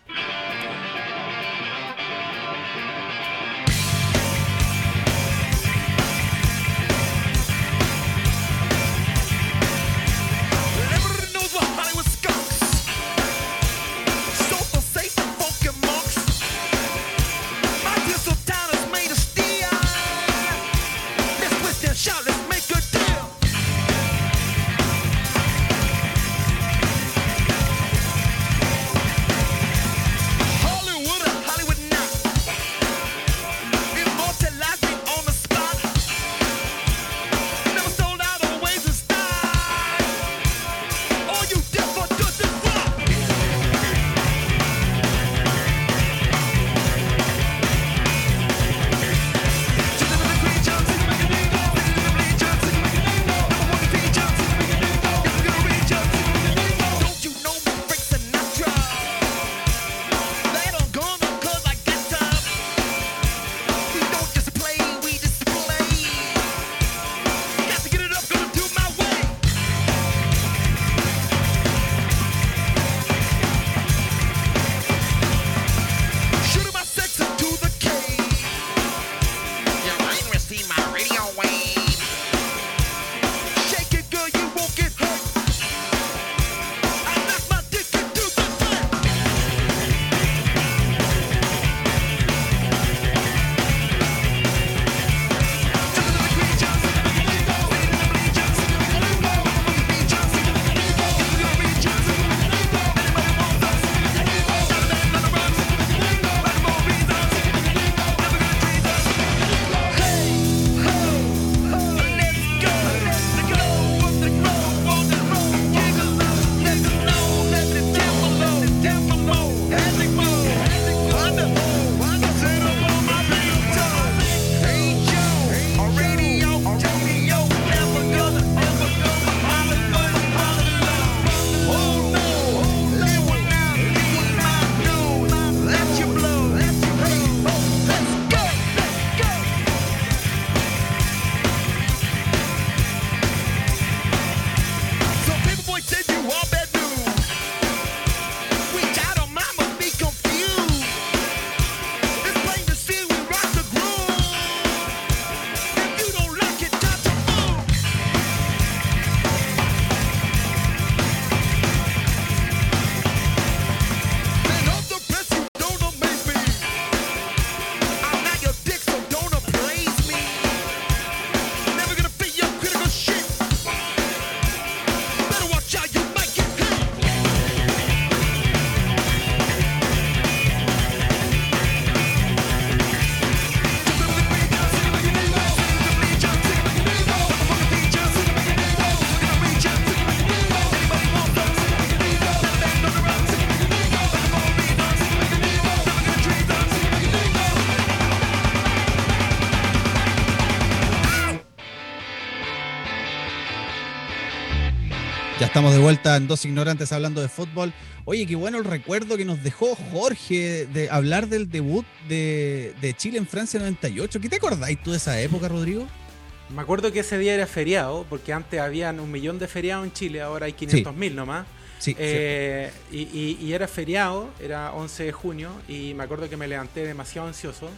Estamos de vuelta en Dos Ignorantes hablando de fútbol. Oye, qué bueno el recuerdo que nos dejó Jorge de hablar del debut de, de Chile en Francia 98. ¿Qué te acordáis tú de esa época, Rodrigo? Me acuerdo que ese día era feriado, porque antes habían un millón de feriados en Chile, ahora hay 500 mil nomás. Sí, Eh, y, y- y era feriado, era 11 de junio, y me acuerdo que me levanté demasiado ansioso.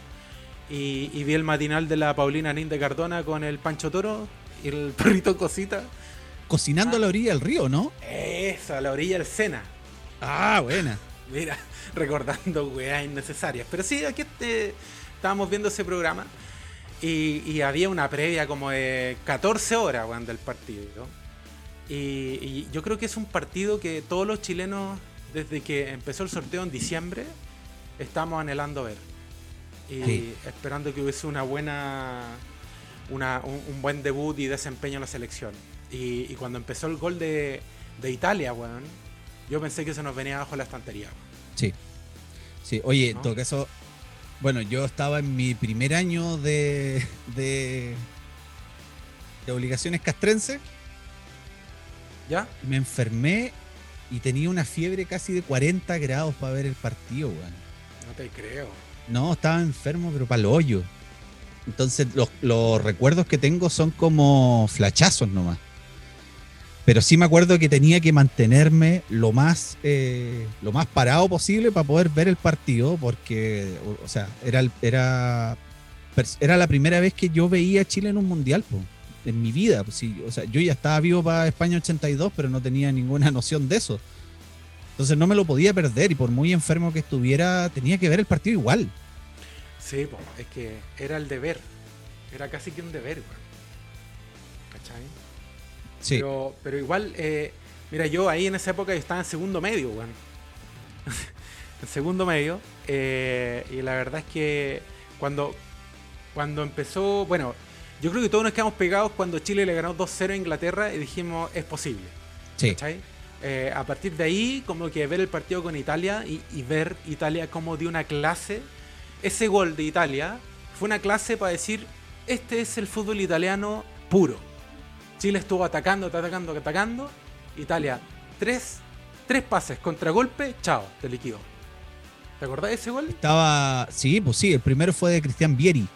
Y, y vi el matinal de la Paulina Nin de Cardona con el Pancho Toro y el *laughs* perrito Cosita. Cocinando a la orilla del río, ¿no? Eso, a la orilla del Sena. Ah, buena. Mira, *laughs* recordando weas innecesarias. Pero sí, aquí eh, estábamos viendo ese programa y, y había una previa como de 14 horas weón, del partido. Y, y yo creo que es un partido que todos los chilenos, desde que empezó el sorteo en diciembre, estamos anhelando ver. Y Sí. esperando que hubiese una buena. una- un, un buen debut y desempeño en la selección. Y, y cuando empezó el gol de, de Italia, weón, yo pensé que se nos venía abajo la estantería. weón. Sí. Sí, oye, en ¿No? todo caso, bueno, yo estaba en mi primer año de, de, de obligaciones castrenses, ¿Ya? me enfermé y tenía una fiebre casi de 40 grados para ver el partido, weón. No te creo. No, estaba enfermo, pero para el hoyo. Entonces, los, los recuerdos que tengo son como flachazos nomás. Pero sí me acuerdo que tenía que mantenerme lo más, eh, lo más parado posible para poder ver el partido, porque, o, sea, era, era, era la primera vez que yo veía a Chile en un mundial, en mi vida. pues sí, o sea, yo ya estaba vivo para España 82, pero no tenía ninguna noción de eso. Entonces no me lo podía perder y por muy enfermo que estuviera, tenía que ver el partido igual. Sí, po, es que era el deber. Era casi que un deber, weón. ¿Cachai? Sí. Pero, pero igual, eh, mira, yo ahí en esa época yo estaba en segundo medio, weón. *laughs* en segundo medio. eh, y la verdad es que cuando, cuando empezó, bueno, yo creo que todos nos quedamos pegados cuando Chile le ganó 2-0 a Inglaterra y dijimos, es posible. Sí. ¿cachai? Eh, a partir de ahí, como que ver el partido con Italia y, y ver Italia como de una clase, ese gol de Italia fue una clase para decir, este es el fútbol italiano puro. Chile estuvo atacando, atacando, atacando. Italia, tres, tres pases, contragolpe, chao, te liquidó. ¿Te acordás de ese gol? Estaba, sí, pues sí, el primero fue de Cristian Vieri.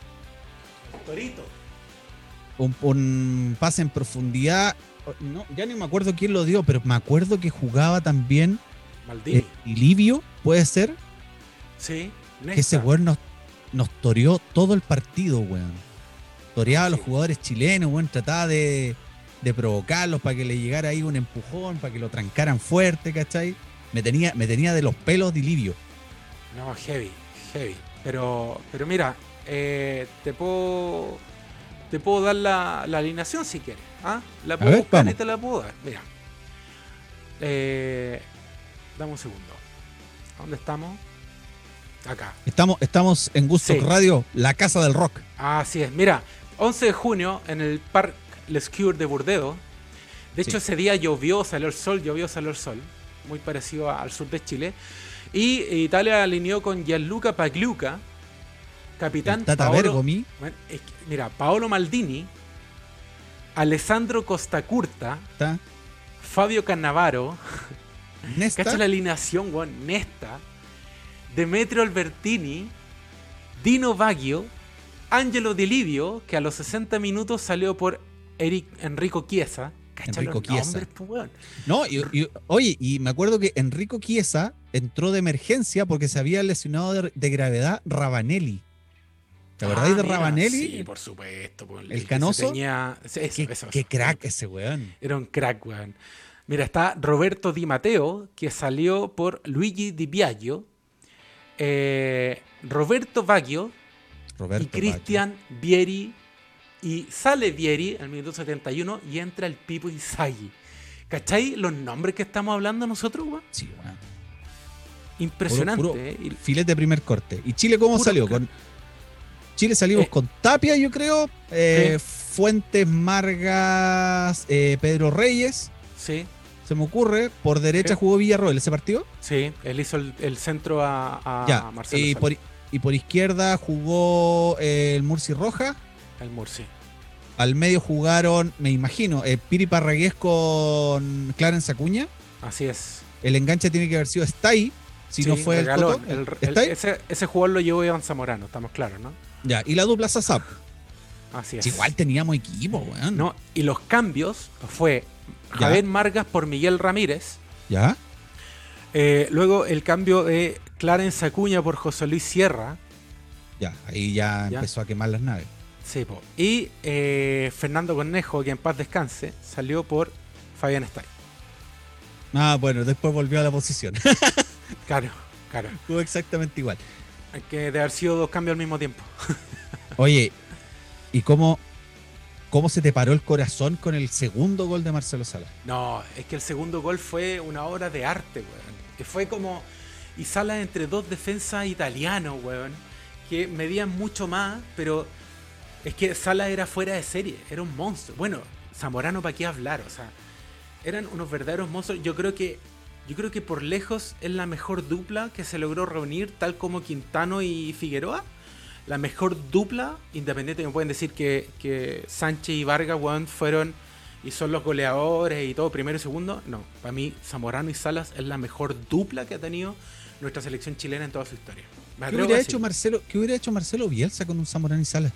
Torito. Un, un pase en profundidad. No, ya ni me acuerdo quién lo dio, pero me acuerdo que jugaba también Maldini. eh, Livio, puede ser. sí, Que ese Nesta. weón nos, nos toreó todo el partido, weón. Toreaba a los jugadores chilenos, weón. Trataba de, de provocarlos para que le llegara ahí un empujón, para que lo trancaran fuerte, ¿cachai? Me tenía, me tenía de los pelos de Livio. No, heavy, heavy. Pero, pero mira, eh, te puedo te puedo dar la, la alineación si quieres. ¿ah? La puedo ver, buscar y te la puedo dar. Mira. Eh, dame un segundo. ¿Dónde estamos? Acá. Estamos, estamos en Gusto Sí. Radio, la casa del rock. Así es. Mira, 11 de junio en el Parc Les Cures de Burdeos. De hecho, Sí. ese día llovió, salió el sol, llovió, salió el sol. Muy parecido al sur de Chile. Y Italia alineó con Gianluca Pagliuca, capitán El Tata Paolo- Bergomi. Bueno, es que, mira, Paolo Maldini, Alessandro Costacurta, Está Fabio Cannavaro, Nesta. cacha la alineación, weón, Nesta, Demetrio Albertini, Dino Baggio, Angelo Di Livio, que a los 60 minutos salió por Eric Enrico Chiesa. Enrico Chiesa. No, y, y- oye, y me acuerdo que Enrico Chiesa entró de emergencia porque se había lesionado de, de gravedad Rabanelli. ¿Te acordáis Ah, de mira, Rabanelli? Sí, por supuesto. ¿El canoso? tenía- eso, qué, eso, qué eso. crack ese weón. Era un crack, weón. Mira, está Roberto Di Matteo, que salió por Luigi Di Biagio, eh, Roberto Baggio Roberto y Cristian Vieri. Y sale Vieri al minuto 71 y entra el Pipo Inzaghi. ¿Cachai los nombres que estamos hablando nosotros, weón? Sí, weón. Impresionante. Puro- puro ¿eh? Filete de primer corte. ¿Y Chile cómo Puro salió? Con Chile salimos Eh. con Tapia, yo creo. eh, Fuentes, Margas, Pedro Reyes. Sí, Se me ocurre. Por derecha Sí. jugó Villarroel ese partido. sí. Él hizo el, el centro a, a ya. Marcelo Y por, y por izquierda jugó el Murci Roja. El Murci. Al medio jugaron, me imagino, eh, Piri Parragués con Clarence Acuña. Así es. El enganche tiene que haber sido Stay, si no fue el, El- el- el- ¿Stay? ese, ese jugador lo llevó Iván Zamorano, estamos claros, ¿no? Ya, y la dupla Sasap. Así es. Igual teníamos equipo, weón. No, y los cambios fue Ya. Javier Margas por Miguel Ramírez. ¿Ya? eh, luego el cambio de Clarence Acuña por José Luis Sierra. Ya, ahí ya, Ya. empezó a quemar las naves. Sí, po. Y eh, Fernando Cornejo, que en paz descanse, salió por Fabián Stay. Ah, bueno, después volvió a la posición. *laughs* Claro, claro. Jugó exactamente igual. Hay que de haber sido dos cambios al mismo tiempo. *laughs* Oye, ¿y cómo, cómo se te paró el corazón con el segundo gol de Marcelo Salas? No, es que el segundo gol fue una obra de arte, weón. Que fue como. Y sala entre dos defensas italianos, weón. Que medían mucho más, pero. Es que Sala era fuera de serie, era un monstruo. Bueno, Zamorano, ¿para qué hablar? O sea, eran unos verdaderos monstruos. Yo creo que. Yo creo que por lejos es la mejor dupla que se logró reunir, tal como Quintano y Figueroa. La mejor dupla, independiente, me pueden decir que, que Sánchez y Vargas, weón, fueron y son los goleadores y todo, primero y segundo. No, para mí Zamorano y Salas es la mejor dupla que ha tenido nuestra selección chilena en toda su historia. ¿Qué hubiera, hecho. Marcelo, ¿Qué hubiera hecho Marcelo Bielsa con un Zamorano y Salas?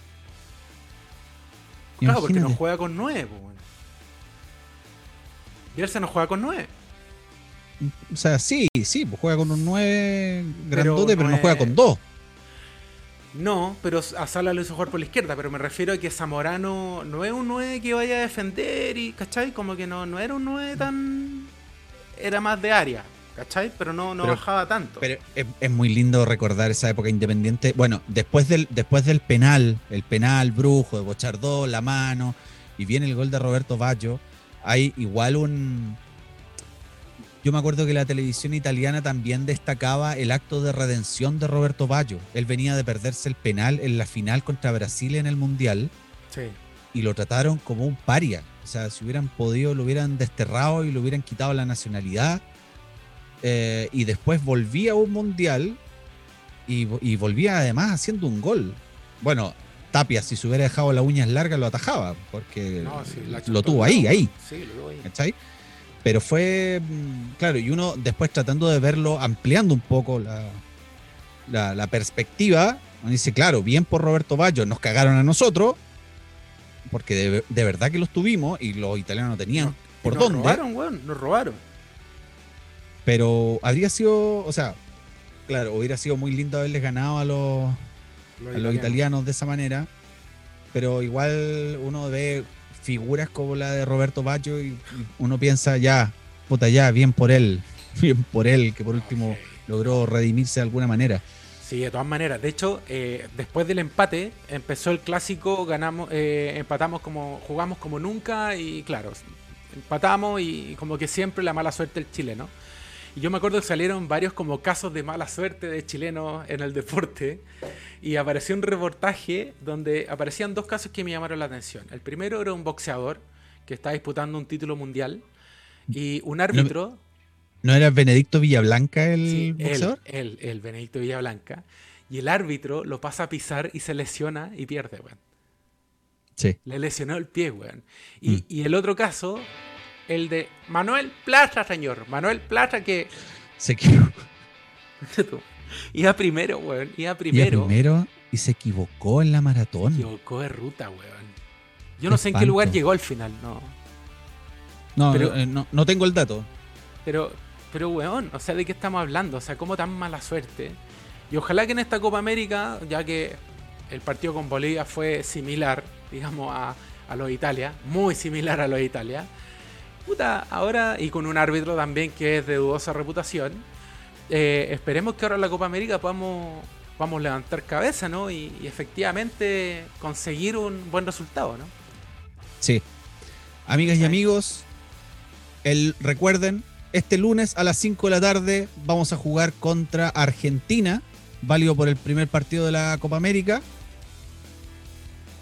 Claro, porque no juega con nueve, po, weón. Bielsa no juega con nueve. O sea, sí, sí, pues juega con un 9 Pero grandote, pero no, juega con dos. No, pero a Sala lo hizo jugar por la izquierda, pero me refiero a que Zamorano no es un 9 que vaya a defender y, ¿cachai? Como que no, no era un 9 tan... Era más de área, ¿cachai? Pero no, no Pero- bajaba tanto. Pero es, es muy lindo recordar esa época independiente. Bueno, después del, después del penal, el penal brujo de Bochardó, la mano, y viene el gol de Roberto Baggio, hay igual un... Yo me acuerdo que la televisión italiana también destacaba el acto de redención de Roberto Baggio. Él venía de perderse el penal en la final contra Brasil en el Mundial Sí. y lo trataron como un paria. O sea, si hubieran podido, lo hubieran desterrado y le hubieran quitado la nacionalidad. Eh, y después volvía a un mundial y, vo- y volvía además haciendo un gol. Bueno, Tapia, si se hubiera dejado las uñas largas, lo atajaba, porque No, sí, lo tuvo ahí, ahí. Sí, lo tuvo ahí. ¿cachai? Pero fue, mm, claro, y uno después tratando de verlo, ampliando un poco la, la, la perspectiva, uno dice, claro, bien por Roberto Baggio, nos cagaron a nosotros, porque de, de verdad que los tuvimos y los italianos no tenían por nos dónde, robaron, weón, nos robaron. Pero habría sido, o sea, claro, hubiera sido muy lindo haberles ganado a los, Los a los italianos de esa manera, pero igual uno ve figuras como la de Roberto Baggio y y uno piensa ya, puta ya, bien por él, *laughs* bien por él, que por último logró redimirse de alguna manera. Sí, de todas maneras. De hecho, eh, después del empate, empezó el clásico, ganamos, eh, empatamos como, jugamos como nunca y claro, empatamos y como que siempre la mala suerte del chileno. Y yo me acuerdo que salieron varios como casos de mala suerte de chilenos en el deporte y apareció un reportaje donde aparecían dos casos que me llamaron la atención. El primero era un boxeador que está disputando un título mundial y un árbitro... ¿No era Benedicto Villablanca el Sí, él, boxeador? él, el Benedicto Villablanca. Y el árbitro lo pasa a pisar y se lesiona y pierde, weón. Sí. Le lesionó el pie, weón. Y, Mm. y el otro caso, el de Manuel Plata, señor. Manuel Plata que Se equivocó. *laughs* iba primero, weón. Iba Iba primero. primero y se equivocó en la maratón. Equivocó de ruta, weón. Yo no sé en qué lugar llegó al final, no. No, Pero- eh, no, no tengo el dato. Pero, pero weón, o sea, ¿de qué estamos hablando? O sea, ¿cómo tan mala suerte? Y ojalá que en esta Copa América, ya que el partido con Bolivia fue similar, digamos, a, a lo de Italia, muy similar a lo de Italia, ahora, y con un árbitro también que es de dudosa reputación, eh, esperemos que ahora en la Copa América podamos, podamos levantar cabeza, ¿no? Y, y efectivamente conseguir un buen resultado, ¿no? Sí. Amigas y amigos, el, recuerden, este lunes a las 5 de la tarde vamos a jugar contra Argentina, válido por el primer partido de la Copa América.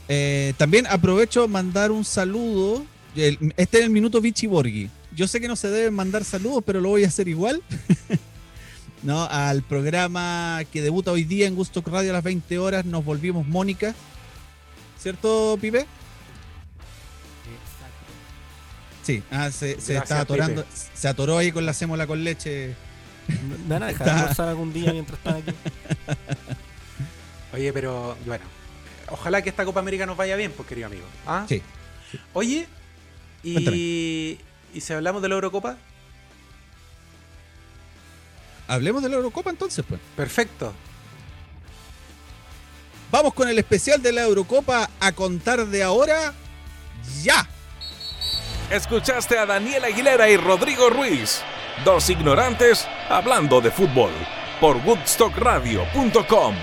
Eh, también aprovecho mandar un saludo. El- este es el minuto Vichy Borghi. Yo sé que no se deben mandar saludos, pero lo voy a hacer igual. *laughs* ¿No? Al programa que debuta hoy día en Gusto Radio a las 20 horas, nos volvimos Mónica. ¿Cierto, Pipe? Sí, ah, se, se Gracias, está atorando, Pipe. se atoró ahí con la sémola con leche. ¿Me van a dejar Está- almorzar algún día mientras están aquí? *laughs* Oye, pero bueno, ojalá que esta Copa América nos vaya bien, pues querido amigo. ¿Ah? Sí. Oye, y, y si hablamos de la Eurocopa, Hablemos de la Eurocopa entonces, pues. perfecto. Vamos con el especial de la Eurocopa a contar de ahora. ¡Ya! Escuchaste a Daniel Aguilera y Rodrigo Ruiz, dos ignorantes hablando de fútbol, por woodstockradio.com.